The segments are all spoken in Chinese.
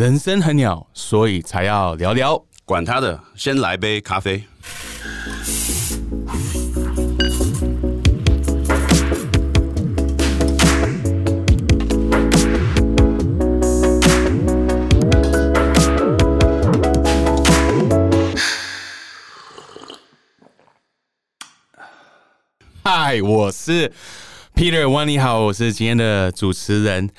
人生很鸟，所以才要聊聊。管他的，先来杯咖啡。嗨，我是 Peter，万你好，我是今天的主持人。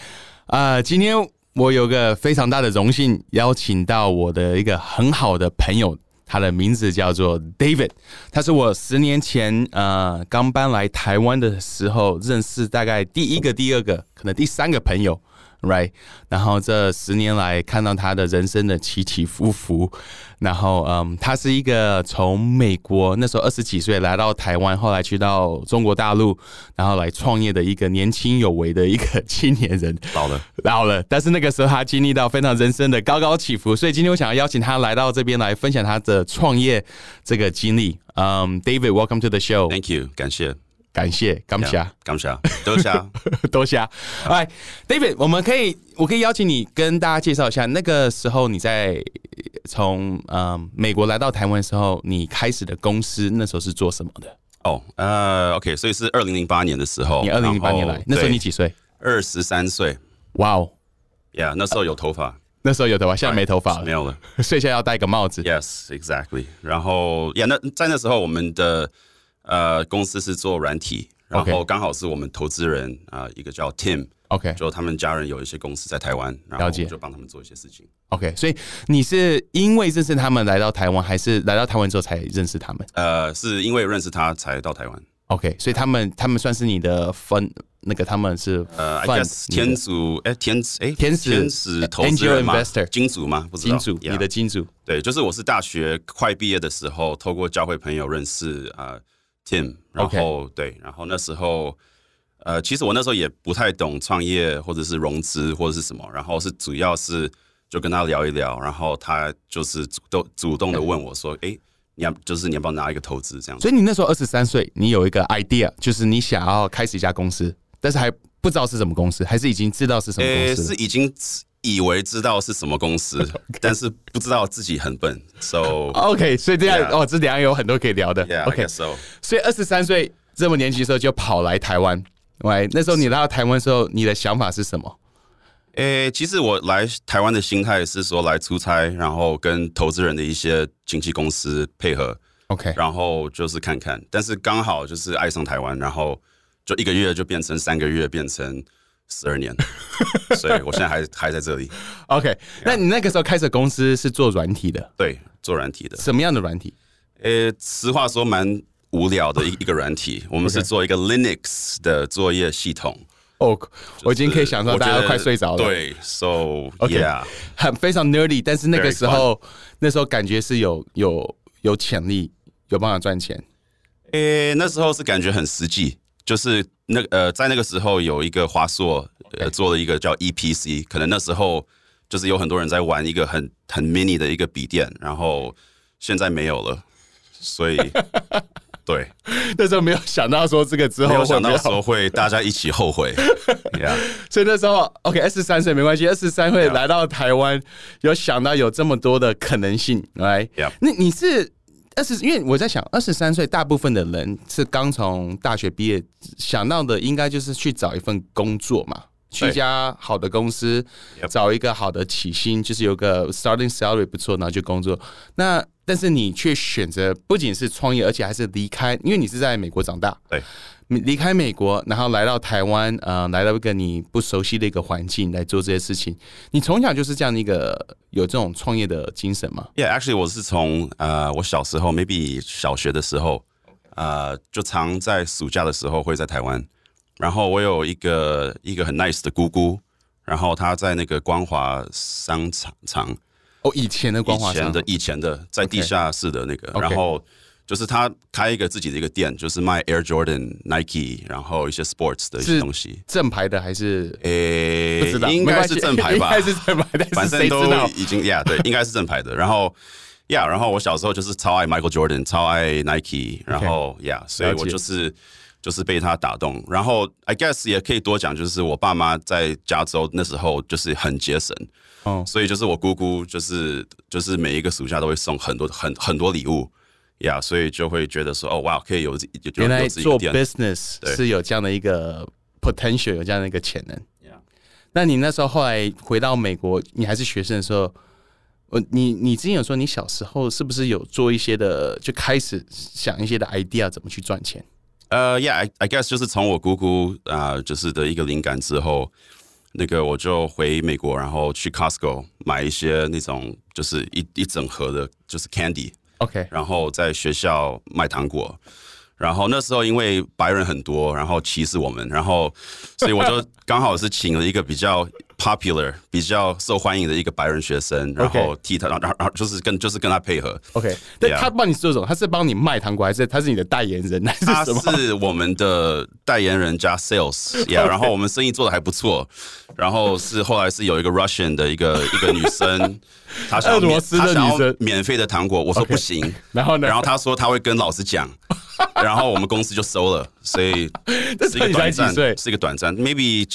啊，今天我有个非常大的荣幸，邀请到我的一个很好的朋友，他的名字叫做 David，他是我十年前呃刚搬来台湾的时候认识，大概第一个、第二个，可能第三个朋友。Right，然后这十年来看到他的人生的起起伏伏，然后嗯，他是一个从美国那时候二十几岁来到台湾，后来去到中国大陆，然后来创业的一个年轻有为的一个青年人。老了，老了，但是那个时候他经历到非常人生的高高起伏，所以今天我想要邀请他来到这边来分享他的创业这个经历。嗯，David，welcome to the show。Thank you，感谢。感谢，感谢，感谢，多谢，多谢。哎，David，我们可以，我可以邀请你跟大家介绍一下，那个时候你在从嗯美国来到台湾的时候，你开始的公司那时候是做什么的？哦，呃，OK，所以是二零零八年的时候，你二零零八年来，那时候你几岁？二十三岁。哇哦，Yeah，那时候有头发，那时候有头发，现在没头发了，没有了，所以现在要戴个帽子。Yes，exactly。然后，Yeah，那在那时候我们的。呃，公司是做软体，然后刚好是我们投资人啊，一个叫 Tim，OK，就他们家人有一些公司在台湾，然后就帮他们做一些事情。OK，所以你是因为认识他们来到台湾，还是来到台湾之后才认识他们？呃，是因为认识他才到台湾。OK，所以他们他们算是你的分，那个他们是呃天主哎天使哎天使天使投资人吗？金主吗？不知道金主，你的金主？对，就是我是大学快毕业的时候，透过教会朋友认识啊。Tim，然后对，然后那时候，呃，其实我那时候也不太懂创业或者是融资或者是什么，然后是主要是就跟他聊一聊，然后他就是主动主动的问我说：“哎，你要就是你要不要拿一个投资这样？”所以你那时候二十三岁，你有一个 idea，就是你想要开始一家公司，但是还不知道是什么公司，还是已经知道是什么公司？是已经。以为知道是什么公司，但是不知道自己很笨。So OK，所以这样哦，这两样有很多可以聊的。OK，So 所以二十三岁这么年轻的时候就跑来台湾。喂，那时候你来到台湾的时候，你的想法是什么？诶，其实我来台湾的心态是说来出差，然后跟投资人的一些经纪公司配合。OK，然后就是看看，但是刚好就是爱上台湾，然后就一个月就变成三个月，变成。十二年，所以我现在还还在这里。OK，那你那个时候开始公司是做软体的？对，做软体的。什么样的软体？呃，实话说蛮无聊的一 一个软体。我们是做一个 Linux 的作业系统。哦，我已经可以想到大家都快睡着了。对，So OK，很非常 nerdy，但是那个时候那时候感觉是有有有潜力，有办法赚钱。呃，那时候是感觉很实际。就是那呃，在那个时候有一个华硕呃做了一个叫 EPC，可能那时候就是有很多人在玩一个很很 mini 的一个笔电，然后现在没有了，所以 对。那时候没有想到说这个之后没有想到说会大家一起后悔，所以那时候 OK 二十三岁没关系，二十三岁来到台湾有想到有这么多的可能性来，那你是？二十，因为我在想，二十三岁，大部分的人是刚从大学毕业，想到的应该就是去找一份工作嘛，去一家好的公司，找一个好的起薪，就是有个 starting salary 不错，然后就工作。那但是你却选择不仅是创业，而且还是离开，因为你是在美国长大。对。离开美国，然后来到台湾，呃，来到一个你不熟悉的一个环境来做这些事情。你从小就是这样的一个有这种创业的精神吗？Yeah，actually，我是从呃，我小时候，maybe 小学的时候，呃，就常在暑假的时候会在台湾。然后我有一个一个很 nice 的姑姑，然后她在那个光华商场场哦，以前的光华商的以前的在地下室的那个，然后。就是她开一个自己的一个店，就是卖 Air Jordan、Nike，然后一些 Sports 的一些东西。正牌的还是？诶，不知道，应该是正牌吧？应该是正牌的，反正都已经呀，对，应该是正牌的。然后呀，然后我小时候就是超爱 Michael Jordan，超爱 Nike，然后呀，所以我就是就是被他打动。然后 I guess 也可以多讲，就是我爸妈在加州那时候就是很节省，哦，所以就是我姑姑就是就是每一个暑假都会送很多很很多礼物呀所以就会觉得说哦哇，可以有原来做 business 是有这样的一个 potential，有这样的一个潜能。Yeah 那你那时候后来回到美国，你还是学生的时候，呃，你你之前有说你小时候是不是有做一些的，就开始想一些的 idea 怎么去赚钱？呃、y e a h I I guess 就是从我姑姑啊、就是的一个灵感之后，那个我就回美国，然后去 Costco 买一些那种就是一一整盒的，就是 candy，OK，然后在学校卖糖果。然后那时候因为白人很多，然后歧视我们，然后所以我就刚好是请了一个比较 popular、比较受欢迎的一个白人学生，然后替他，然后然后就是跟就是跟他配合，OK，但他帮你做什么？他是帮你卖糖果，还是他是你的代言人，还他是什么？是我们的代言人加 sales，呀、然后我们生意做的还不错。然后是后来是有一个 Russian 的一个 一个女生，她想要免俄罗斯的女生免费的糖果，我说不行。然后呢？然后她说她会跟老师讲，然后我们公司就收了，所以是一个短暂？是一个短暂，maybe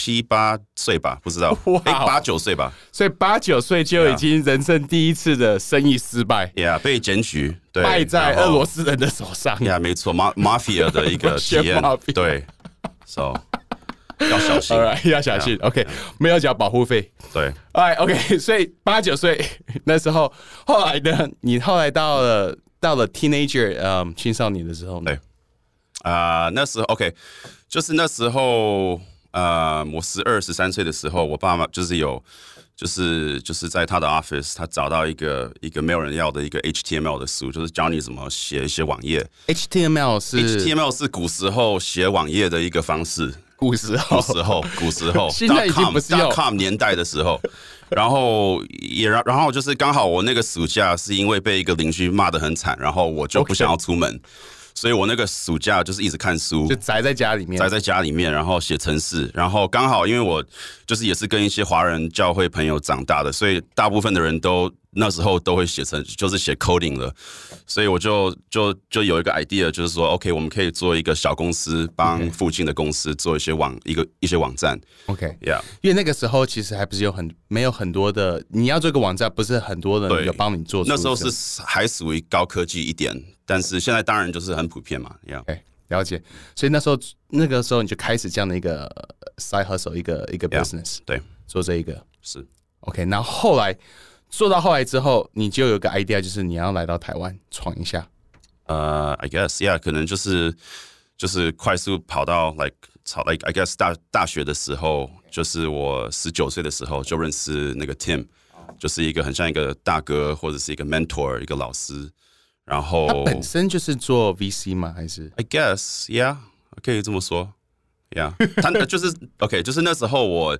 七八岁吧，不知道，八九岁吧。所以八九岁就已经人生第一次的生意失败，呀被检举，对，败在俄罗斯人的手上。呀，没错，ma mafia 的一个 体验对，so 要小心。要小心。OK，没有缴保护费。对，哎，OK，所以八九岁那时候，后来呢？你后来到了到了 teenager，嗯，青少年的时候呢？对。啊、那时候 OK，就是那时候，呃，我十二十三岁的时候，我爸妈就是有，就是就是在他的 office，他找到一个一个没有人要的一个 HTML 的书，就是教你怎么写一些网页。HTML 是 HTML 是古时候写网页的一个方式，古时候。古时候，古时候，现在已经 .com- 不是用 .com 年代的时候，然后也然然后就是刚好我那个暑假是因为被一个邻居骂得很惨，然后我就不想要出门所以我那个暑假就是一直看书就。宅在家里面宅。在家里面，然后写程式，然后刚好因为我就是也是跟一些华人教会朋友长大的，所以大部分的人都那时候都会写成就是写 coding 了，所以我就就就有一个 idea，就是说 OK，我们可以做一个小公司，帮附近的公司做一些网一个一些网站。OK，，Yeah，因为那个时候其实还不是有很没有很多的，你要做一个网站，不是很多人有帮你做。那时候是还属于高科技一点，但是现在当然就是很普遍嘛，Yeah。了解。所以那时候那个时候你就开始这样的一个呃 side hustle，一个一个 business，对，做这一个。是 OK，然后后来做到后来之后，你就有个 idea，就是你要来到台湾闯一下。呃、i guess yeah，可能就是就是快速跑到 like 跑 like I guess 大大学的时候，就是我十九岁的时候就认识那个 Tim，就是一个很像一个大哥或者是一个 mentor 一个老师，然后他本身就是做 VC 吗？还是 I guess yeah，可以这么说，Yeah，他就是 OK，就是那时候我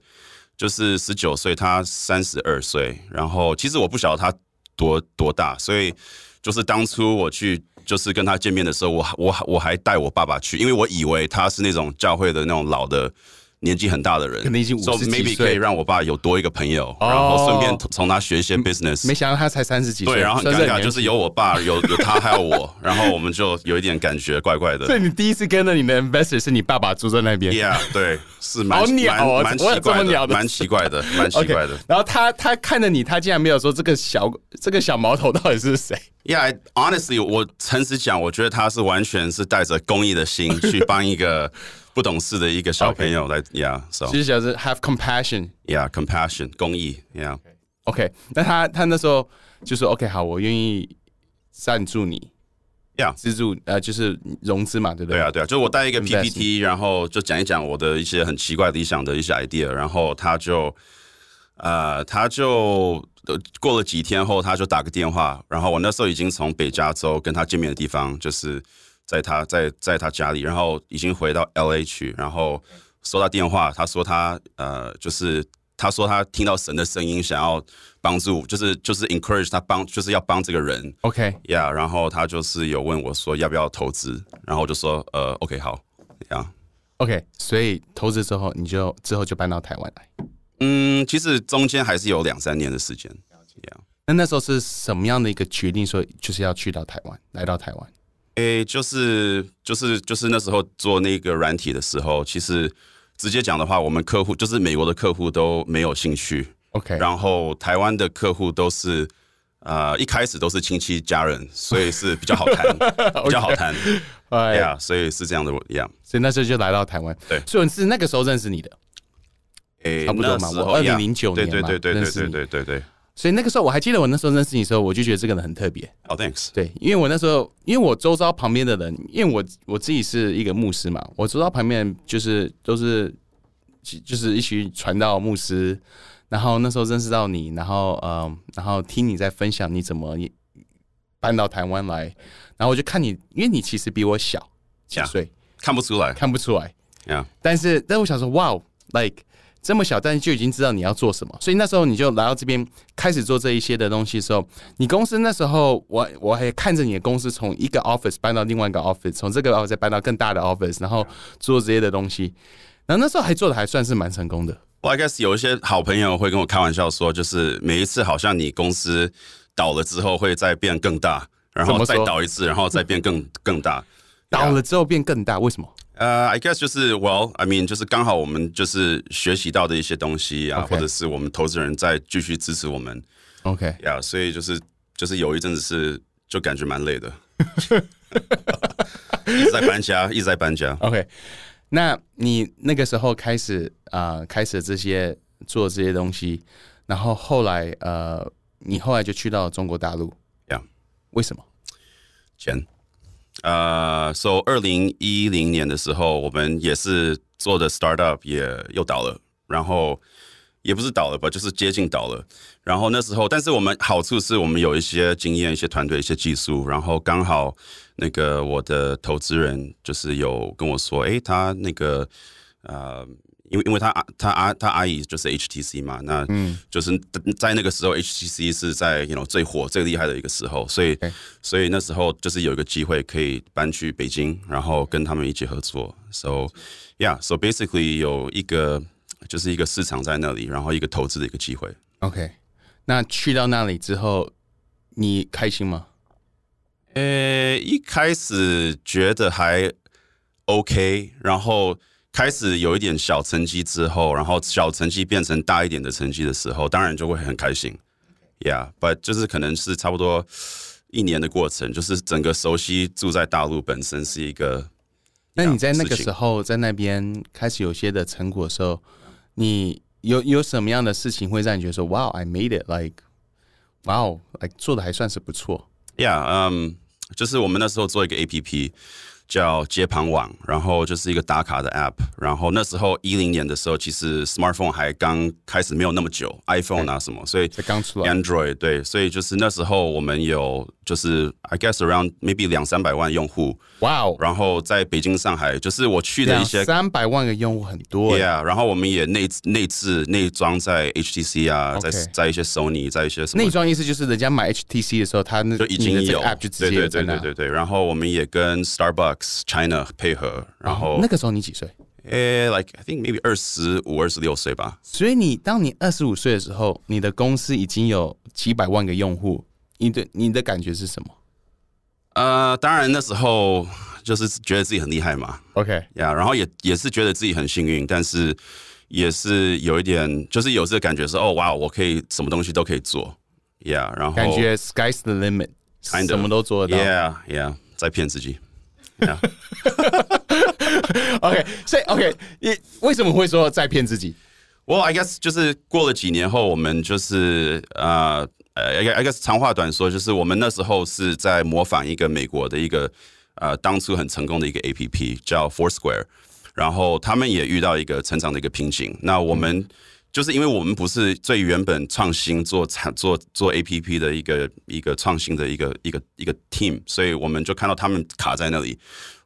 就是十九岁，他三十二岁，然后其实我不晓得他多多大，所以就是当初我去就是跟他见面的时候，我我我还带我爸爸去，因为我以为他是那种教会的那种老的。年纪很大的人，可能已经所以50几 maybe 岁可以让我爸有多一个朋友，哦然后顺便从他学一些 business。没想到他才三十几岁，对，然后很尴尬，就是有我爸，有 有他，还有我，然后我们就有一点感觉怪怪的。所以你第一次跟着你的 investor 是你爸爸住在那边 Yeah，对，是蛮鸟哦蛮蛮奇怪的，蛮奇怪的，蛮奇怪的。然后他他看着你，他竟然没有说这个小这个小毛头到底是谁？Yeah，honestly，我诚实讲，我觉得他是完全是带着公益的心去帮一个不懂事的一个小朋友来，Yeah，so。就是想是 have compassion。yeah，compassion，公益，Yeah，OK，那他他那时候就说 OK 好，我愿意赞助你。Yeah 资助呃就是融资嘛，对不对？对啊，对啊，就是我带一个 PPT，然后就讲一讲我的一些很奇怪理想的一些 idea，然后他就，呃，他就呃过了几天后，他就打个电话，然后我那时候已经从北加州跟他见面的地方，就是在他在在他家里，然后已经回到 LA 去，然后收到电话，他说他呃就是他说他听到神的声音，想要帮助，就是就是 encourage 他帮，就是要帮这个人。OK，呀然后他就是有问我说要不要投资，然后我就说呃，OK，好，呀 OK，所以投资之后，你就之后就搬到台湾来。嗯，其实中间还是有两三年的时间，呀那那时候是什么样的一个决定，说就是要去到台湾，来到台湾？诶，就是就是就是那时候做那个软体的时候，其实直接讲的话，我们客户就是美国的客户都没有兴趣。OK，然后台湾的客户都是呃一开始都是亲戚家人，所以是比较好谈，比较好谈。哎呀，所以是这样的一样。所以那时候就来到台湾。对所以是那个时候认识你的。诶，差不多嘛我呀2009对年对对对对对认识你对对对。所以那个时候我还记得我那时候认识你的时候，我就觉得这个人很特别。哦，thanks。对，因为我那时候，因为我周遭旁边的人，因为我我自己是一个牧师嘛，我周遭旁边就是都是就是一群传道牧师，然后那时候认识到你，然后嗯，然后听你在分享你怎么搬到台湾来，然后我就看你，因为你其实比我小几 Yeah 岁看不出来看不出来，呀。但是但我想说，哇，like 这么小，但是就已经知道你要做什么，所以那时候你就来到这边开始做这一些的东西的时候，你公司那时候我我还看着你的公司从一个 office 搬到另外一个 office，从这个 office 再搬到更大的 office，然后做这些的东西，然后那时候还做的还算是蛮成功的。我 I guess 有一些好朋友会跟我开玩笑说，就是每一次好像你公司倒了之后会再变更大，然后再倒一次，然后再变更更大。倒了之后变更大，为什么？呃、i guess 就是 Well，I mean，就是刚好我们就是学习到的一些东西啊或者是我们投资人在继续支持我们 OK，呀所以就是就是有一阵子是就感觉蛮累的，一直在搬家，一直在搬家。OK，那你那个时候开始啊、呃开始这些做这些东西，然后后来呃，你后来就去到中国大陆 Yeah 为什么？钱。呃，so 二零一零年的时候，我们也是做的 startup 也又倒了，然后也不是倒了吧，就是接近倒了。然后那时候，但是我们好处是我们有一些经验、一些团队、一些技术，然后刚好那个我的投资人就是有跟我说，诶，他那个呃。因为因为他阿他阿他阿姨就是 HTC 嘛，那就是在那个时候 HTC 是在 you know 最火最厉害的一个时候，所以所以那时候就是有一个机会可以搬去北京，然后跟他们一起合作。So yeah, so basically 有一个就是一个市场在那里，然后一个投资的一个机会。OK，那去到那里之后，你开心吗？呃，一开始觉得还 OK，然后开始有一点小成绩之后，然后小成绩变成大一点的成绩的时候，当然就会很开心。Yeah，but 就是可能是差不多一年的过程，就是整个熟悉住在大陆本身是一个。那你在那个时候在那边开始有些的成果的时候，你有有什么样的事情会让你觉得说，，Wow，I made it，like，哇哦，like 做的还算是不错。Yeah，嗯、就是我们那时候做一个 APP 叫接盘网，然后就是一个打卡的 App。然后那时候一零年的时候，其实 Smartphone 还刚开始没有那么久，iPhone 啊什么，所以才刚出来 Android 对，所以就是那时候我们有就是 I guess around maybe 两三百万用户，哇哦，然后在北京、上海，就是我去的一两些。三百万个用户很多耶。Yeah，然后我们也内内置内装在 HTC 啊在在一些 Sony，在一些什么内装意思就是人家买 HTC 的时候，他那就已经有 app 就直接对对。对对对对，然后我们也跟 Starbucks China 配合，然后那个时候你几岁？诶、l i e think maybe 二十五、二十六岁吧。所以你当你二十五岁的时候，你的公司已经有几百万个用户，你的你的感觉是什么呃，当然那时候就是觉得自己很厉害嘛，？OK，呀、然后也也是觉得自己很幸运，但是也是有一点，就是有这个感觉说，哦，哇，我可以什么东西都可以做，呀、然后感觉 sky's the limit，Kind of 什么都做得到。，yeah yeah，在骗自己。OK，所以 OK，你为什么会说在骗自己？Well, I guess 就是过了几年后，我们就是呃呃，I guess- I guess 长话短说，就是我们那时候是在模仿一个美国的一个呃当初很成功的一个 APP 叫 Foursquare，然后他们也遇到一个成长的一个瓶颈。那我们就是因为我们不是最原本创新做产做做 APP 的一个一个创新的一个一个一个 team，所以我们就看到他们卡在那里，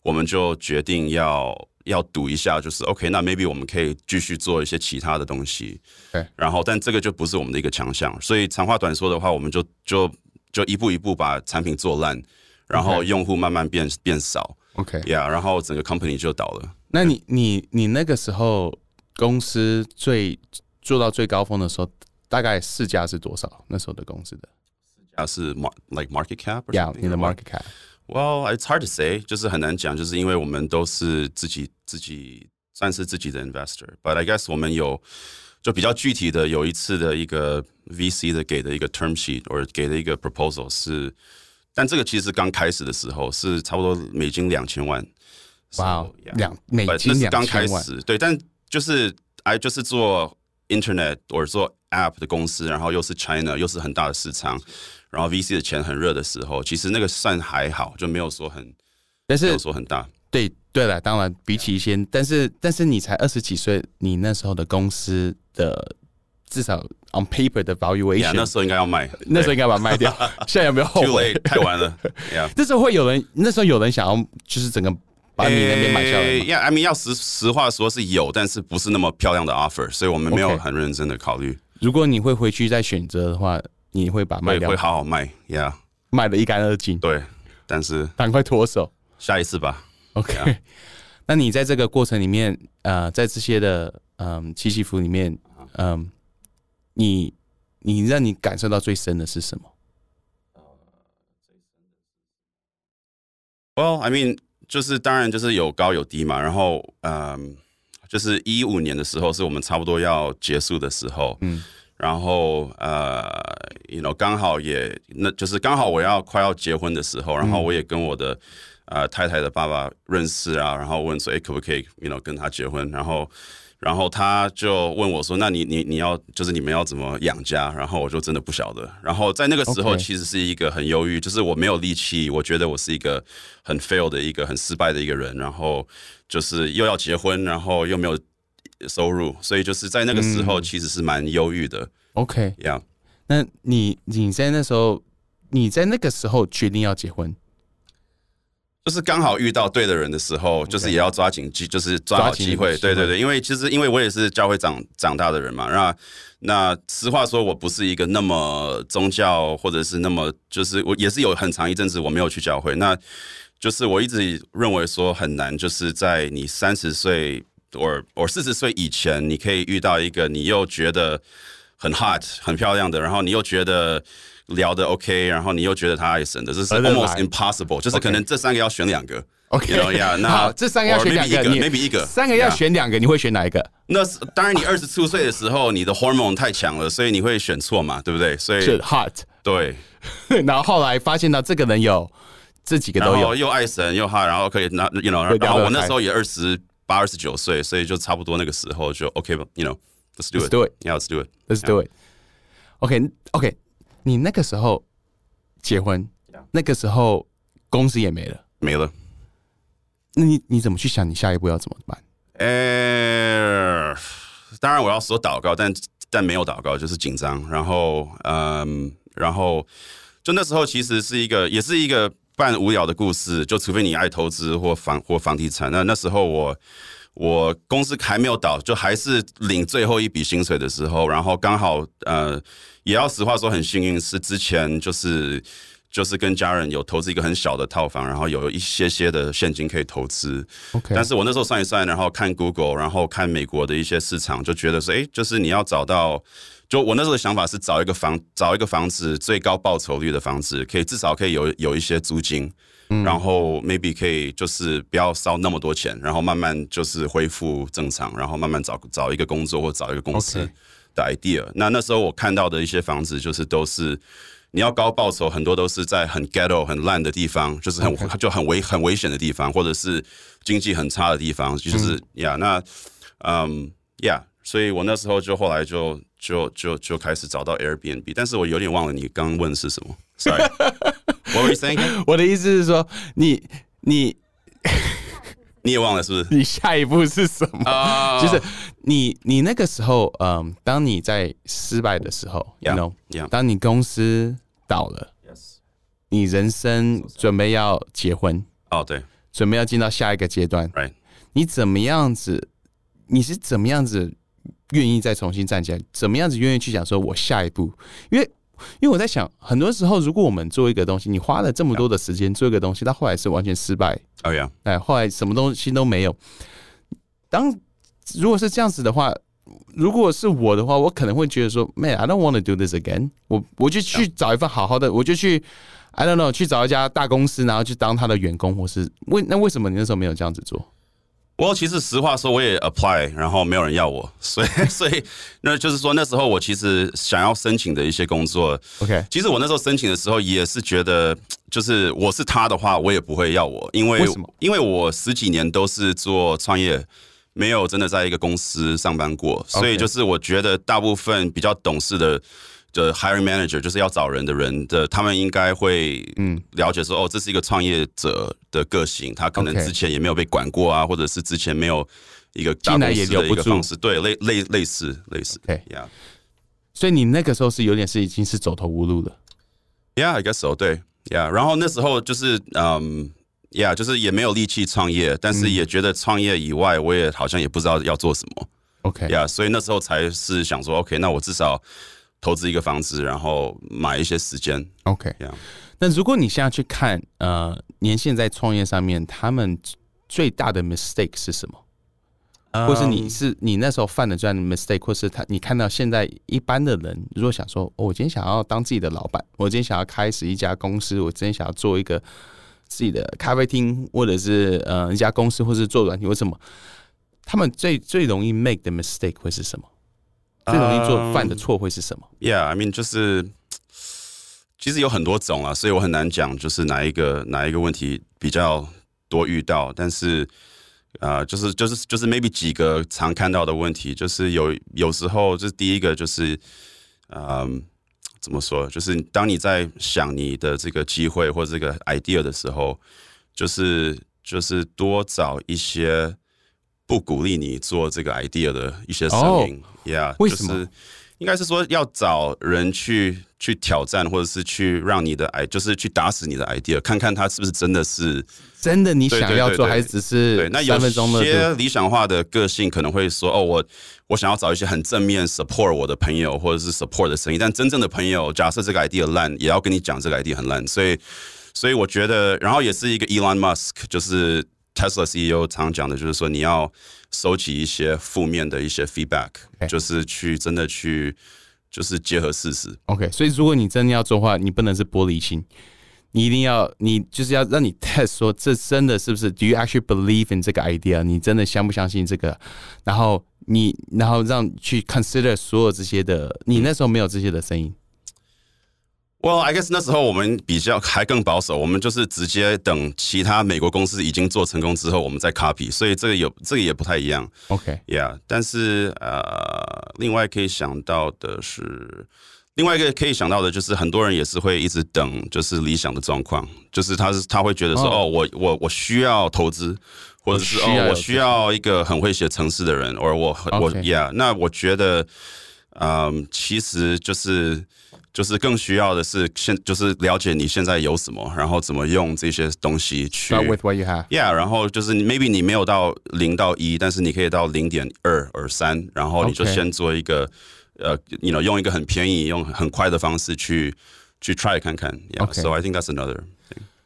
我们就决定要要赌一下，就是 OK，那 maybe 我们可以继续做一些其他的东西。对，然后但这个就不是我们的一个强项，所以长话短说的话，我们就就就一步一步把产品做烂，然后用户慢慢变变少 OK，，Yeah，然后整个 company 就倒了。那你你你那个时候公司最做到最高峰的时候，大概市价是多少？那时候的公司的啊，是 mar like market cap，or，Yeah，something 你的 or what？market cap，Well, it's hard to say，就是很难讲，就是因为我们都是自己自己算是自己的 investor。But I guess 我们有就比较具体的有一次的一个 VC 的给的一个 term sheet 或给的一个 proposal 是，但这个其实刚开始的时候是差不多美金两千万。哇，两美金两刚开始，对，但就是哎，就是做 internet 或者做 app 的公司，然后又是 China，又是很大的市场。然后 VC 的钱很热的时候，其实那个算还好，就没有说很，但是说很大。对对了，当然比起一些，但是但是你才二十几岁，你那时候的公司的至少 on paper 的 valuation，那时候应该要卖，那时候应该把它卖掉。现在有没有后悔？太晚了。那时候会有人，那时候有人想要就是整个把你那边买下来。要 I mean 要实实话说是有，但是不是那么漂亮的 offer，所以我们没有很认真的考虑。如果你会回去再选择的话。你会把卖掉，会好好卖，Yeah，卖的一干二净。对，但是赶快脱手，下一次吧。OK，那你在这个过程里面，呃，在这些的嗯起起伏里面，嗯，你你让你感受到最深的是什么？Well, I mean，就是当然就是有高有低嘛。然后，嗯，就是一五年的时候，是我们差不多要结束的时候，嗯。然后呃，you know，刚好也那就是刚好我要快要结婚的时候，然后我也跟我的呃太太的爸爸认识啊，然后问说，哎，可不可以，you know，跟他结婚？然后然后他就问我说，那你你你要就是你们要怎么养家？然后我就真的不晓得。然后在那个时候，其实是一个很忧郁，就是我没有力气，我觉得我是一个很 fail 的一个很失败的一个人。然后就是又要结婚，然后又没有。收入，所以就是在那个时候，其实是蛮忧郁的。OK，Yeah。那你你在那时候，你在那个时候决定要结婚，就是刚好遇到对的人的时候，就是也要抓紧机，就是抓好机会。对对对，因为其实因为我也是教会长长大的人嘛，那那实话说，我不是一个那么宗教，或者是那么就是我也是有很长一阵子我没有去教会，那就是我一直认为说很难，就是在你三十岁。我我四十岁以前，你可以遇到一个你又觉得很 hot、很漂亮的，然后你又觉得聊的 OK，然后你又觉得他爱神的，这是 almost impossible，就是可能这三个要选两个。OK，呀，那这三个要选两个，maybe 一个，三个要选两个，你会选哪一个？那是当然，你二十出岁的时候，你的 hormone 太强了，所以你会选错嘛，对不对？所以是 hot，对。然后后来发现到这个人有这几个都有，又爱神又 hot，然后可以拿，you know，然后我那时候也二十。八二十九岁，所以就差不多那个时候就 OK 吧，You know，Let's do it，Yeah，Let's do it，Let's do it。OK，OK，你那个时候结婚，那个时候公司也没了，没了。那你你怎么去想你下一步要怎么办？呃，当然我要说祷告，但但没有祷告，就是紧张。然后，嗯，然后就那时候其实是一个，也是一个。半无聊的故事，就除非你爱投资或房或房地产。那那时候我我公司还没有倒，就还是领最后一笔薪水的时候，然后刚好呃，也要实话说很幸运，是之前就是就是跟家人有投资一个很小的套房，然后有一些些的现金可以投资。OK，但是我那时候算一算，然后看 Google，然后看美国的一些市场，就觉得说，哎，就是你要找到。就我那时候的想法是找一个房，找一个房子最高报酬率的房子，可以至少可以有有一些租金，然后 maybe 可以就是不要烧那么多钱，然后慢慢就是恢复正常，然后慢慢找找一个工作或找一个公司的 idea。那那时候我看到的一些房子，就是都是你要高报酬，很多都是在很 ghetto 很烂的地方，就是很就很危很危险的地方，或者是经济很差的地方，就是呀，那嗯呀。所以我那时候就后来就就就就开始找到 Airbnb，但是我有点忘了你刚刚问的是什么。Sorry，What were you saying？我的意思是说，你你 你也忘了是不是？你下一步是什么？就是你你那个时候，嗯，当你在失败的时候，You know，当你公司倒了，Yes，你人生准备要结婚，哦对，准备要进到下一个阶段，Right？你怎么样子？你是怎么样子？愿意再重新站起来，怎么样子愿意去想说，我下一步，因为因为我在想，很多时候，如果我们做一个东西，你花了这么多的时间做一个东西，到后来是完全失败，哎呀，哎，后来什么东西都没有。当如果是这样子的话，如果是我的话，我可能会觉得说，Man，I don't want to do this again。我我就去找一份好好的，我就去 I don't know 去找一家大公司，然后去当他的员工，或是为那为什么你那时候没有这样子做？我其实实话说，我也 apply，然后没有人要我，所以所以那就是说那时候我其实想要申请的一些工作，OK，其实我那时候申请的时候也是觉得，就是我是他的话，我也不会要我，因为因为我十几年都是做创业，没有真的在一个公司上班过，所以就是我觉得大部分比较懂事的。的 hiring manager 就是要找人的人的，他们应该会嗯了解说，哦，这是一个创业者的个性，他可能之前也没有被管过啊，或者是之前没有一个进来也留不住，对，类类类似类似，Yeah。所以你那个时候是有点是已经是走投无路了，Yeah，I guess so，对，Yeah。然后那时候就是嗯，Yeah，就是也没有力气创业，但是也觉得创业以外，我也好像也不知道要做什么，OK，Yeah。所以那时候才是想说，OK，那我至少。投资一个房子，然后买一些时间。OK，这样那如果你现在去看，呃，年限在创业上面，他们最大的 mistake 是什么？或是你是你那时候犯的这样的 mistake，或是他你看到现在一般的人，如果想说，我今天想要当自己的老板，我今天想要开始一家公司，我今天想要做一个自己的咖啡厅，或者是呃一家公司，或是做软体，为什么？他们最最容易 make 的 mistake 会是什么？最容易做犯的错会是什么？Yeah，I mean，就是其实有很多种啊，所以我很难讲，就是哪一个哪一个问题比较多遇到。但是啊，就是就是就是 maybe 几个常看到的问题，就是有有时候就是第一个就是，嗯，怎么说？就是当你在想你的这个机会或这个 idea 的时候，就是就是多找一些。不鼓励你做这个 idea 的一些声音，Yeah，为什么？应该是说要找人去去挑战，或者是去让你的 i，就是去打死你的 idea，看看他是不是真的是真的你想要做，还是只是对？那有些理想化的个性可能会说，哦，我我想要找一些很正面 support 我的朋友，或者是 support 的声音。但真正的朋友，假设这个 idea 烂，也要跟你讲这个 idea 很烂。所以，所以我觉得，然后也是一个 Elon Musk，就是。Tesla CEO 常讲的就是说，你要收集一些负面的一些 feedback，就是去真的去，就是结合事实。OK，所以如果你真的要做的话，你不能是玻璃心，你一定要，你就是要让你 test 说，这真的是不是？Do you actually believe in 这个 idea？你真的相不相信这个？然后你，然后让去 consider 所有这些的，你那时候没有这些的声音。Well, I guess 那时候我们比较还更保守，我们就是直接等其他美国公司已经做成功之后，我们再 copy。所以这个有这个也不太一样。OK，Yeah，但是呃，另外可以想到的是，另外一个可以想到的就是很多人也是会一直等，就是理想的状况，就是他是他会觉得说，哦，我我我需要投资，或者是哦，我需要一个很会写程式的人，而我我 Yeah，那我觉得，嗯，其实就是。就是更需要的是现，就是了解你现在有什么，然后怎么用这些东西去。With what you have. Yeah，然后就是 maybe 你没有到零到一，但是你可以到零点二或三，然后你就先做一个呃，you know，用一个很便宜、用很快的方式去去 try 看看。Yeah，so I think that's another.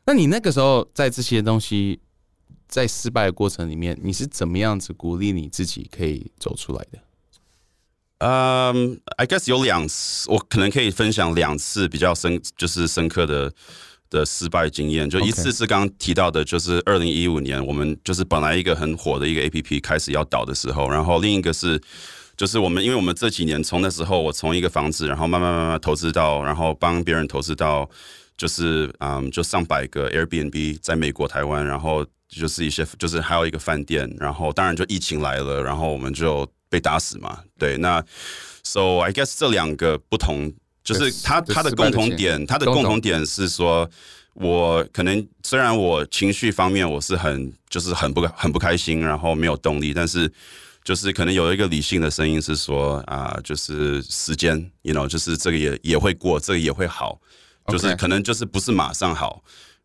那你那个时候在这些东西在失败的过程里面，你是怎么样子鼓励你自己可以走出来的？嗯，I guess 有两次，我可能可以分享两次比较深，就是深刻的的失败经验。就一次是刚刚提到的，就是二零一五年，我们就是本来一个很火的一个 A P P 开始要倒的时候，然后另一个是，就是我们因为我们这几年从那时候我从一个房子，然后慢慢慢慢投资到，然后帮别人投资到，就是嗯，就上百个 Airbnb 在美国、台湾，然后就是一些，就是还有一个饭店，然后当然就疫情来了，然后我们就。被打死嘛？对，那 so I guess 这两个不同，就是他他的共同点，他的共同。点是说，我可能虽然我情绪方面我是很就是很不很不开心，然后没有动力，但是就是可能有一个理性的声音是说啊，就是时间，you know，就是这个也也会过，这个也会好，就是可能就是不是马上好。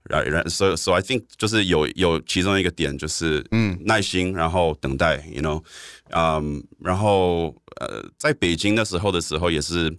然然，所以所以，I think 就是有有其中一个点，就是嗯，耐心，然后等待，you know，嗯，然后呃，在北京那时候的时候，也是，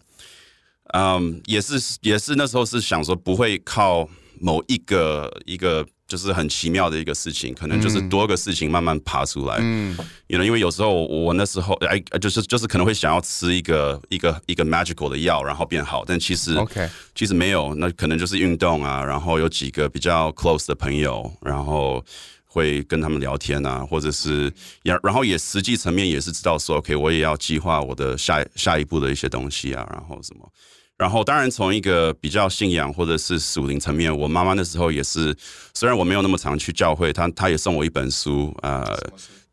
嗯，也是也是那时候是想说不会靠某一个一个就是很奇妙的一个事情，可能就是多个事情慢慢爬出来。嗯，因为因为有时候我那时候哎，就是就是可能会想要吃一个一个一个 magical 的药，然后变好，但其实 OK，其实没有，那可能就是运动啊，然后有几个比较 close 的朋友，然后会跟他们聊天啊，或者是然然后也实际层面也是知道说 OK，我也要计划我的下下一步的一些东西啊，然后什么。然后，当然，从一个比较信仰或者是属灵层面，我妈妈那时候也是，虽然我没有那么常去教会，她她也送我一本书，呃，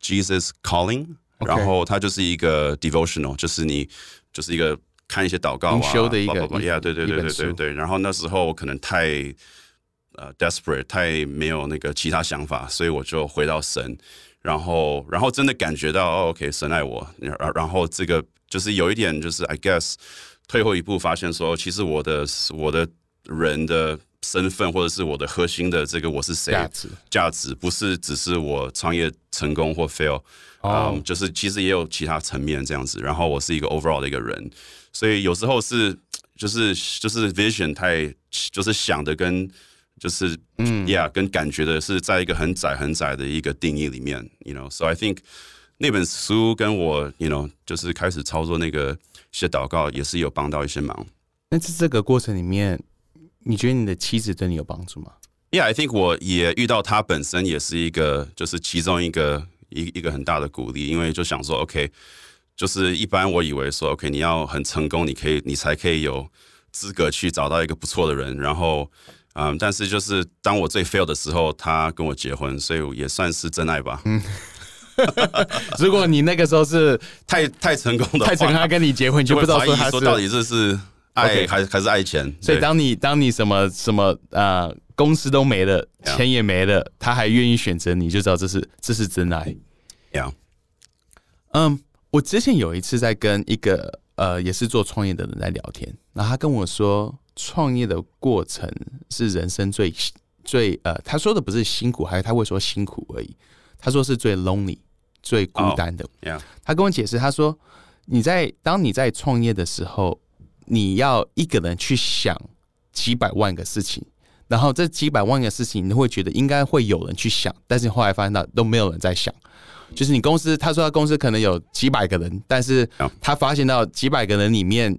《Jesus Calling》，然后它就是一个 devotional，就是你就是一个看一些祷告啊，修的一个，Yeah，对对对对对对。然后那时候可能太呃 desperate，太没有那个其他想法，所以我就回到神，然后然后真的感觉到，OK，神爱我，然然后这个就是有一点就是 I guess。退后一步，发现说，其实我的我的人的身份，或者是我的核心的这个我是谁，价值价值不是只是我创业成功或 fail，嗯，就是其实也有其他层面这样子。然后我是一个 overall 的一个人，所以有时候是就是就是 vision 太就是想的跟就是嗯，yeah，跟感觉的是在一个很窄很窄的一个定义里面，you know，so I think 那本书跟我，you know，就是开始操作那个。写祷告也是有帮到一些忙。那在这个过程里面，你觉得你的妻子对你有帮助吗？Yeah，I think 我也遇到她本身也是一个，就是其中一个一一个很大的鼓励，因为就想说，OK，就是一般我以为说，OK，你要很成功，你可以你才可以有资格去找到一个不错的人，然后，嗯，但是就是当我最 fail 的时候，他跟我结婚，所以也算是真爱吧。嗯。如果你那个时候是太太成功的，太成功，他跟你结婚，你就不知道说他说到底这是爱还还是爱钱。所以当你当你什么什么呃公司都没了，钱也没了，他还愿意选择你，就知道这是这是真爱。Yeah，嗯，我之前有一次在跟一个呃也是做创业的人在聊天，然后他跟我说，创业的过程是人生最最呃，他说的不是辛苦，还是他会说辛苦而已。他说是最 lonely、最孤单的。他跟我解释，他说你在当你在创业的时候，你要一个人去想几百万个事情，然后这几百万个事情，你会觉得应该会有人去想，但是后来发现到都没有人在想。就是你公司，他说他公司可能有几百个人，但是他发现到几百个人里面。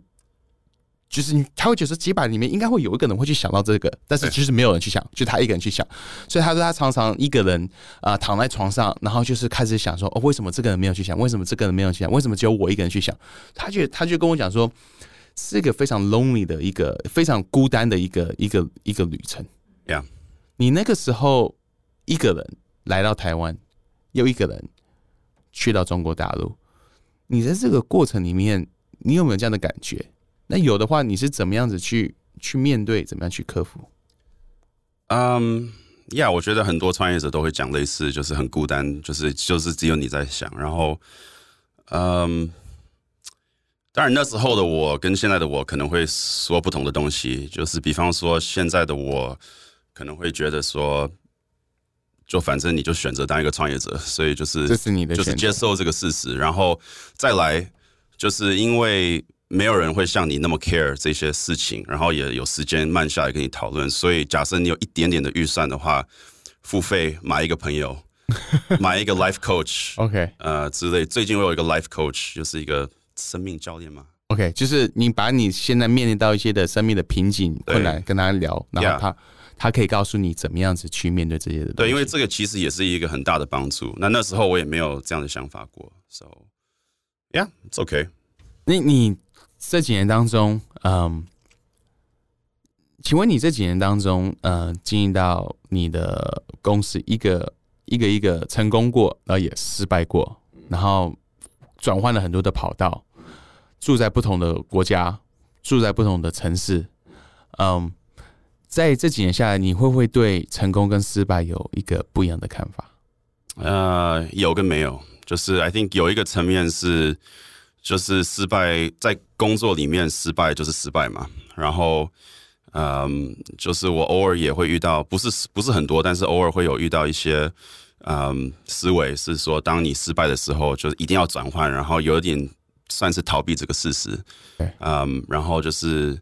就是他会觉得几百里面应该会有一个人会去想到这个，但是其实没有人去想，就他一个人去想。所以他说他常常一个人啊躺在床上，然后就是开始想说哦，为什么这个人没有去想？为什么这个人没有去想？为什么只有我一个人去想？他就他就跟我讲说，是一个非常 lonely 的一个非常孤单的一个一个一个旅程。Yeah，你那个时候一个人来到台湾，又一个人去到中国大陆，你在这个过程里面，你有没有这样的感觉？那有的话，你是怎么样子去去面对，怎么样去克服？嗯，呀，我觉得很多创业者都会讲类似，就是很孤单，就是就是只有你在想。然后，嗯，当然那时候的我跟现在的我可能会说不同的东西。就是比方说，现在的我可能会觉得说，就反正你就选择当一个创业者，所以就是这是你的，就是接受这个事实，然后再来，就是因为。没有人会像你那么 care 这些事情，然后也有时间慢下来跟你讨论。所以，假设你有一点点的预算的话，付费买一个朋友，买一个 life coach，OK，呃之类。最近我有一个 life coach，就是一个生命教练嘛。OK，就是你把你现在面临到一些的生命的瓶颈困难跟他聊，然后他他可以告诉你怎么样子去面对这些的。对，因为这个其实也是一个很大的帮助。那那时候我也没有这样的想法过，so yeah，it's okay。那你？这几年当中，嗯，请问你这几年当中，呃，经营到你的公司，一个一个一个成功过，然后也失败过，然后转换了很多的跑道，住在不同的国家，住在不同的城市，嗯，在这几年下来，你会不会对成功跟失败有一个不一样的看法？呃，有跟没有，就是 I think 有一个层面是。就是失败，在工作里面失败就是失败嘛。然后，嗯，就是我偶尔也会遇到，不是不是很多，但是偶尔会有遇到一些，嗯，思维是说，当你失败的时候，就是一定要转换，然后有点算是逃避这个事实。嗯，然后就是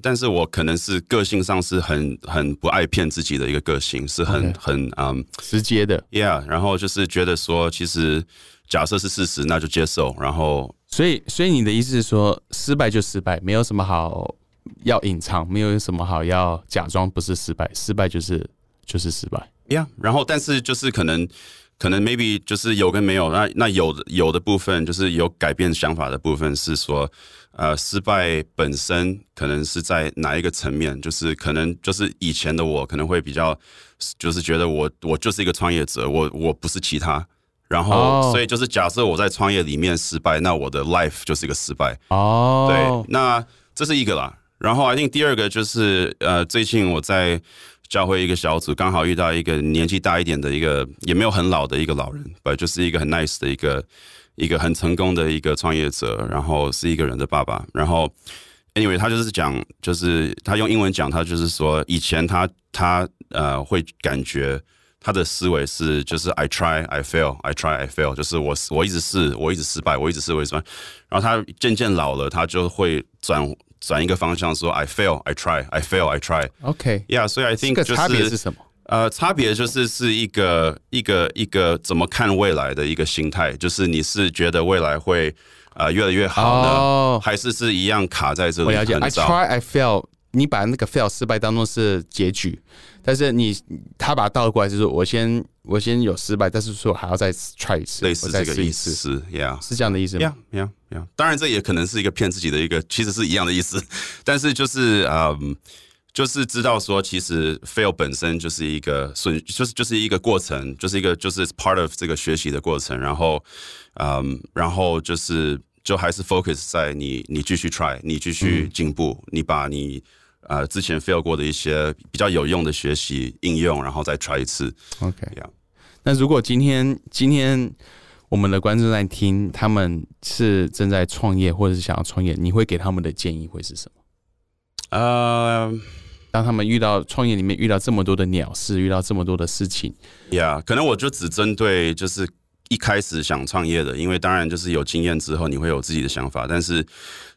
但是我可能是个性上是很很不爱骗自己的一个个性，是很很嗯直接的。，yeah，然后就是觉得说，其实假设是事实，那就接受，然后所以，所以你的意思是说，失败就失败，没有什么好要隐藏，没有什么好要假装不是失败，失败就是就是失败。Yeah，然后但是就是可能可能 maybe 就是有跟没有，那那有的有的部分就是有改变想法的部分是说，呃，失败本身可能是在哪一个层面，就是可能就是以前的我可能会比较就是觉得我我就是一个创业者，我我不是其他。然后哦所以就是假设我在创业里面失败，那我的 life 就是一个失败。哦，对，那这是一个啦。然后 I think 第二个就是呃，最近我在教会一个小组，刚好遇到一个年纪大一点的一个，也没有很老的一个老人，不就是一个很 nice 的一个一个很成功的一个创业者，然后是一个人的爸爸。然后 anyway，他就是讲，就是他用英文讲，他就是说以前他他呃会感觉。他的思维是，就是 I try, I fail, I try, I fail，就是我我一直试，我一直失败，我一直试，我一直失败。然后他渐渐老了，他就会转转一个方向，说 I fail, I try, I fail, I try。OK，Yeah，所以 I think 个就差别是什么？呃，差别就是是一个一个一个怎么看未来的一个心态，就是你是觉得未来会呃越来越好呢，哦还是是一样卡在这里我了解，I？try, I fail。你把那个 fail 失败当做是结局，但是你他把它倒过来，就是我先我先有失败，但是说我还要再 try 一次，类似这个意思，Yeah。是这样的意思吗 Yeah, yeah, yeah。当然，这也可能是一个骗自己的一个，其实是一样的意思。但是就是嗯，就是知道说，其实 fail 本身就是一个顺，就是就是一个过程，就是一个就是 part of 这个学习的过程。然后，嗯，然后就是就还是 focus 在你你继续 try，你继续进步，你把你呃之前 fail 过的一些比较有用的学习应用，然后再 try 一次。？OK，Yeah 那如果今天今天我们的观众在听，他们是正在创业或者是想要创业，你会给他们的建议会是什么？呃。当他们遇到创业里面遇到这么多的鸟事，遇到这么多的事情，呀可能我就只针对就是一开始想创业的，因为当然就是有经验之后你会有自己的想法，但是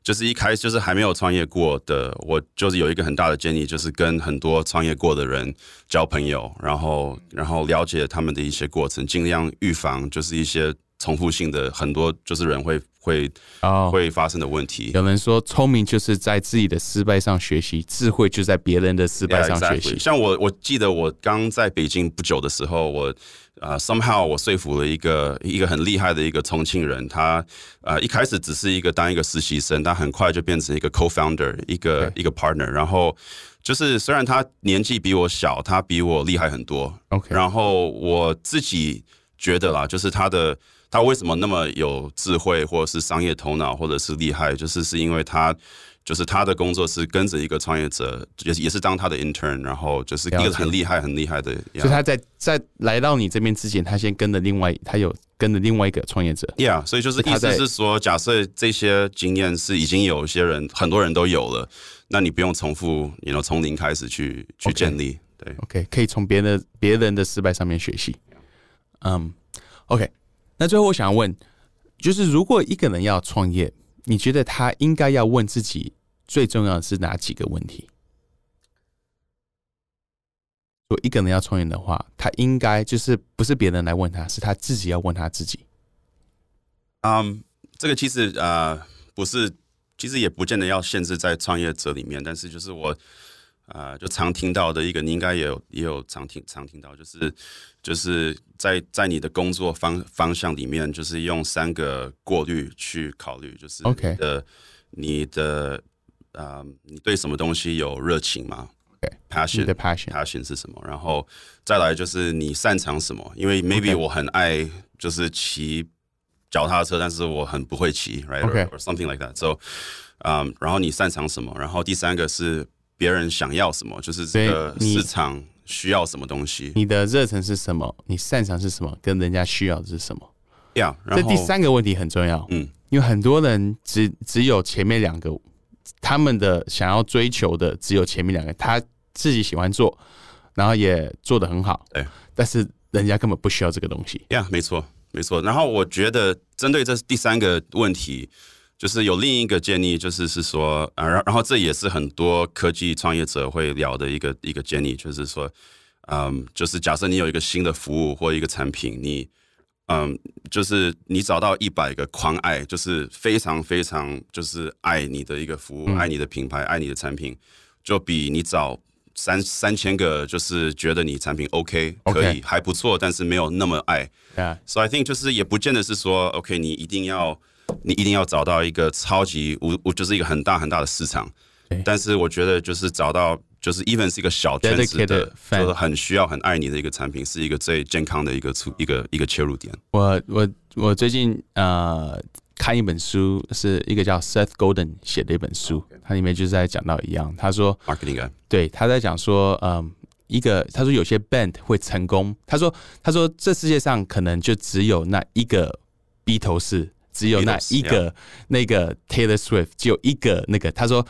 就是一开始就是还没有创业过的，我就是有一个很大的建议，就是跟很多创业过的人交朋友，然后然后了解他们的一些过程，尽量预防就是一些重复性的很多就是人会会哦，会发生的问题。有人说聪明就是在自己的失败上学习，智慧就在别人的失败上学 exactly. 习。像我，我记得我刚在北京不久的时候，我呃 somehow 我说服了一个一个很厉害的一个重庆人，他呃一开始只是一个当一个实习生，但很快就变成一个 co-founder，一个.一个 partner。然后就是虽然他年纪比我小，他比我厉害很多。OK，然后我自己觉得啦，就是他的他为什么那么有智慧，或者是商业头脑，或者是厉害，就是是因为他就是他的工作是跟着一个创业者，也是也是当他的 intern，然后就是一个很厉害很厉害的，所以他在在来到你这边之前，他先跟着另外他有跟着另外一个创业者。Yeah，所以就是意思是说，假设这些经验是已经有一些人很多人都有了，那你不用重复，你 know 从零开始去去建立。对 OK，可以从别人的别人的失败上面学习。嗯，OK，那最后我想要问，就是如果一个人要创业，你觉得他应该要问自己最重要的是哪几个问题？如果一个人要创业的话，他应该就是不是别人来问他，是他自己要问他自己。嗯，这个其实呃不是，其实也不见得要限制在创业者里面，但是就是我呃就常听到的一个，你应该也有也有常听常听到，就是就是在在你的工作方方向里面，就是用三个过滤去考虑，就是 OK 你的你的呃你对什么东西有热情吗？OK，passion，passion，passion 是什么？然后再来就是你擅长什么？因为 maybe 我很爱就是骑脚踏车，但是我很不会骑，right OK or, something like that. So，嗯，然后你擅长什么？然后第三个是别人想要什么，就是这个市场需要什么东西你的热忱是什么？你擅长是什么？跟人家需要的是什么？，Yeah。这第，三个问题很重要。嗯，因为很多人只只有前面两个，他们的想要追求的只有前面两个，他自己喜欢做，然后也做得很好，对，但是人家根本不需要这个东西。Yeah，没错，没错。然后我觉得针对这第三个问题，就是有另一个建议，就是是说啊，然然后这也是很多科技创业者会聊的一个一个建议，就是说，嗯，就是假设你有一个新的服务或一个产品，你嗯，就是你找到一百个狂爱，就是非常非常就是爱你的一个服务，爱你的品牌，爱你的产品，就比你找三三千个就是觉得你产品 OK 可以还不错，但是没有那么爱。So I think 就是也不见得是说 OK，你一定要。你一定要找到一个超级无，我就是一个很大很大的市场。但是我觉得就是找到就是 even 是一个小圈子的，就是很需要很爱你的一个产品，是一个最健康的一个出一个一个切入点。我我我最近呃看一本书，是一个叫 Seth Golden 写的一本书，它里面就是在讲到一样，他说 marketing 对他在讲说嗯一个他说有些 band 会成功，他说他说这世界上可能就只有那一个 B 头是。只有那一个那个 Taylor Swift，只有一个那个。他说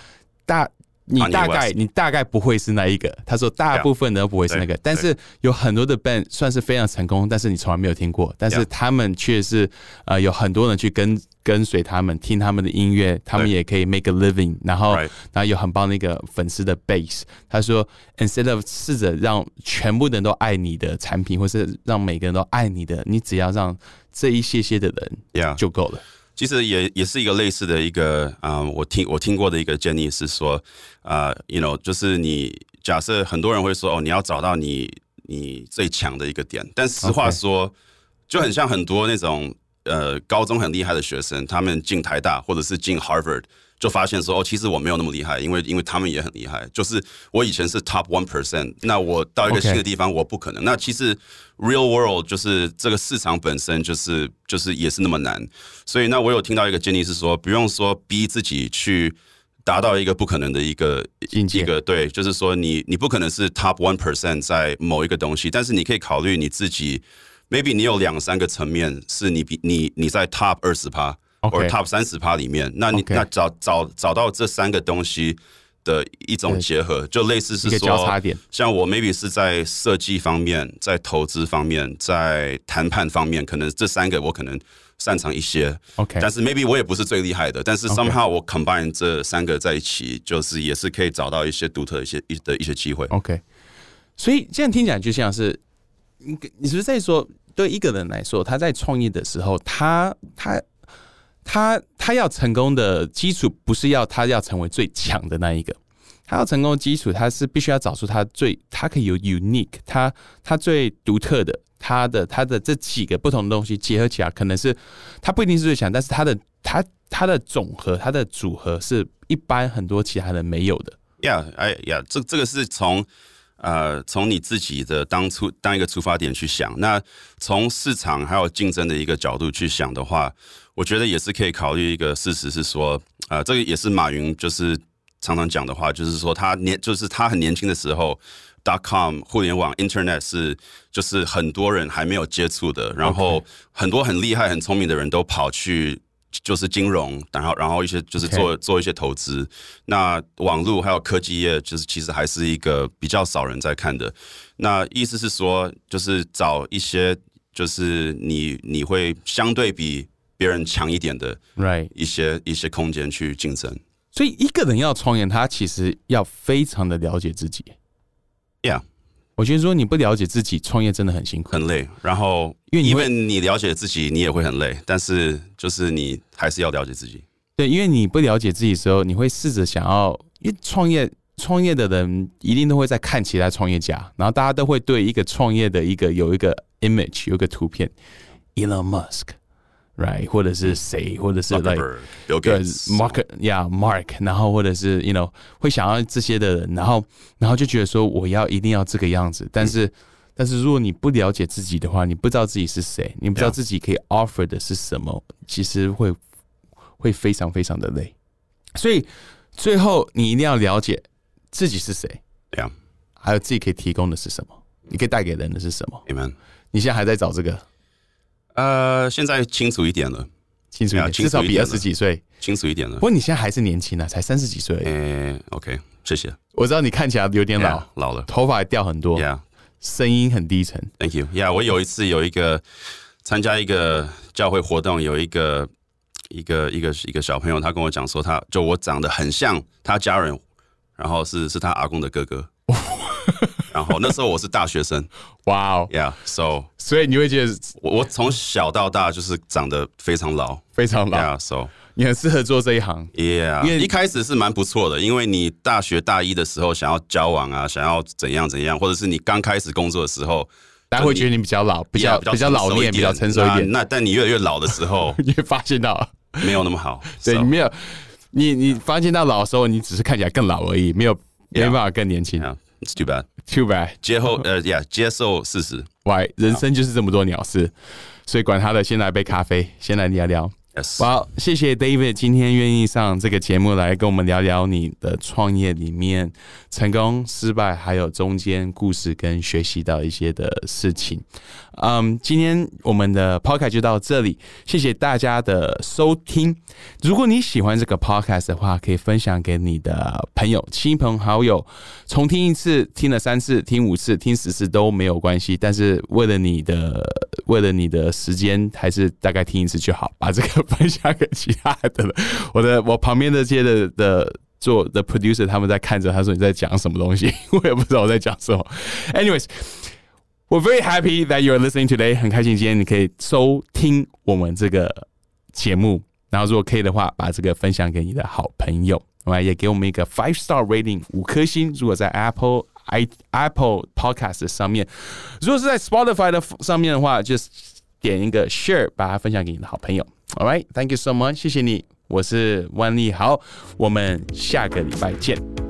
大，你大概你大概不会是那一个。他说大部分都不会是那个，但是有很多的 band 算是非常成功，但是你从来没有听过。但是他们却是呃有很多人去跟跟随他们，听他们的音乐，他们也可以 make a living，然后然后有很棒那个粉丝的 base。他说 instead of 试着让全部的人都爱你的产品，或是让每个人都爱你的，你只要让。这一些些的人，就够了。其实也也是一个类似的一个啊，我听我听过的一个建议是说，啊，you know，就是你假设很多人会说，哦，你要找到你你最强的一个点。但实话说，就很像很多那种呃高中很厉害的学生，他们进台大或者是进 Harvard。就发现说哦，其实我没有那么厉害，因为因为他们也很厉害。就是我以前是 top one percent，那我到一个新的地方，我不可能。那其实 real world 就是这个市场本身就是就是也是那么难。所以那我有听到一个建议是说，不用说逼自己去达到一个不可能的一个一个对，就是说你你不可能是 top one percent 在某一个东西，但是你可以考虑你自己，maybe 你有两三个层面是你比你你在 top 二十趴。或者 top 三十趴里面，那你那找找找到这三个东西的一种结合，就类似是说，像我 maybe 是在设计方面，在投资方面，在谈判方面，可能这三个我可能擅长一些。OK，但是 maybe 我也不是最厉害的，但是 somehow 我 combine 这三个在一起，就是也是可以找到一些独特一些一的一些机会。OK，所以这样听起来就像是你你是不是在说，对一个人来说，他在创业的时候，他他。他他要成功的基础不是要他要成为最强的那一个，他要成功的基础，他是必须要找出他最他可以有 unique，他他最独特的，他的他的这几个不同的东西结合起来，可能是他不一定是最强，但是他的他他的总和，他的组合是一般很多其他人没有的。Yeah，哎呀，这这个是从。呃，从你自己的当初当一个出发点去想，那从市场还有竞争的一个角度去想的话，我觉得也是可以考虑一个事实是说，呃，这个也是马云就是常常讲的话，就是说他年就是他很年轻的时候，dot com 互联网 internet 是就是很多人还没有接触的，然后很多很厉害很聪明的人都跑去。就是金融，然后然后一些就是做做一些投资。那网络还有科技业，就是其实还是一个比较少人在看的。那意思是说，就是找一些就是你你会相对比别人强一点的，right 一些一些空间去竞争。所以一个人要创业，他其实要非常的了解自己。Yeah。我觉得说你不了解自己，创业真的很辛苦、很累。然后，因为因为你了解自己，你也会很累。但是，就是你还是要了解自己。对，因为你不了解自己的时候，你会试着想要，因为创业创业的人一定都会在看其他创业家，然后大家都会对一个创业的一个有一个 image，有一个图片，Elon Musk。right，或者是谁，或者是 like 对 Mark，yeah，Mark，然后或者是 you know 会想要这些的人，然后然后就觉得说我要一定要这个样子，但是但是如果你不了解自己的话，你不知道自己是谁，你不知道自己可以 offer 的是什么，其实会会非常非常的累。所以最后你一定要了解自己是谁，对啊，还有自己可以提供的是什么，你可以带给人的是什么。你们，你现在还在找这个？呃，现在清楚一点了，清楚一点，至少比二十几岁清楚一点了。不过你现在还是年轻啊，才三十几岁。嗯，OK，谢谢。我知道你看起来有点老，老了，头发也掉很多，Yeah，声音很低沉。Thank you。Yeah，我有一次有一个参加一个教会活动，有一个一个一个一个小朋友，他跟我讲说，他就我长得很像他家人，然后是是他阿公的哥哥。然后那时候我是大学生，哇哦，Yeah，so，所以你会觉得我我从小到大就是长得非常老，非常老，Yeah，so，你很适合做这一行，Yeah，因为一开始是蛮不错的，因为你大学大一的时候想要交往啊，想要怎样怎样，或者是你刚开始工作的时候，大家会觉得你比较老，比较比较老练，比较成熟一点。那但你越来越老的时候，你会发现到。没有那么好，对，你没有，你你发现到老的时候，你只是看起来更老而已，没有没办法更年轻。It's too bad. Too bad. 接后呃，Yeah，接受事实。Why？人生就是这么多鸟事，所以管他的，先来杯咖啡，先来聊聊。好，谢谢 David 今天愿意上这个节目来跟我们聊聊你的创业里面成功、失败，还有中间故事跟学习到一些的事情。嗯，今天我们的 Podcast 就到这里，谢谢大家的收听。如果你喜欢这个 Podcast 的话，可以分享给你的朋友、亲朋好友，重听一次，听了三次、听五次、听十次都没有关系。但是为了你的，为了你的时间，还是大概听一次就好，把这个。分享给其他的了，我的我旁边这些的的做的 producer 他们在看着，他说你在讲什么东西，我也不知道我在讲什么。Anyways，我 very happy that you are listening today，很开心今天你可以收听我们这个节目，然后如果可以的话，把这个分享给你的好朋友，另外也给我们一个 five star rating 五颗星。如果在 Apple i Apple Podcast 上面，如果是在 Spotify 的上面的话，就点一个 share，把它分享给你的好朋友。All right, thank you so much，谢谢你，我是万利豪，我们下个礼拜见。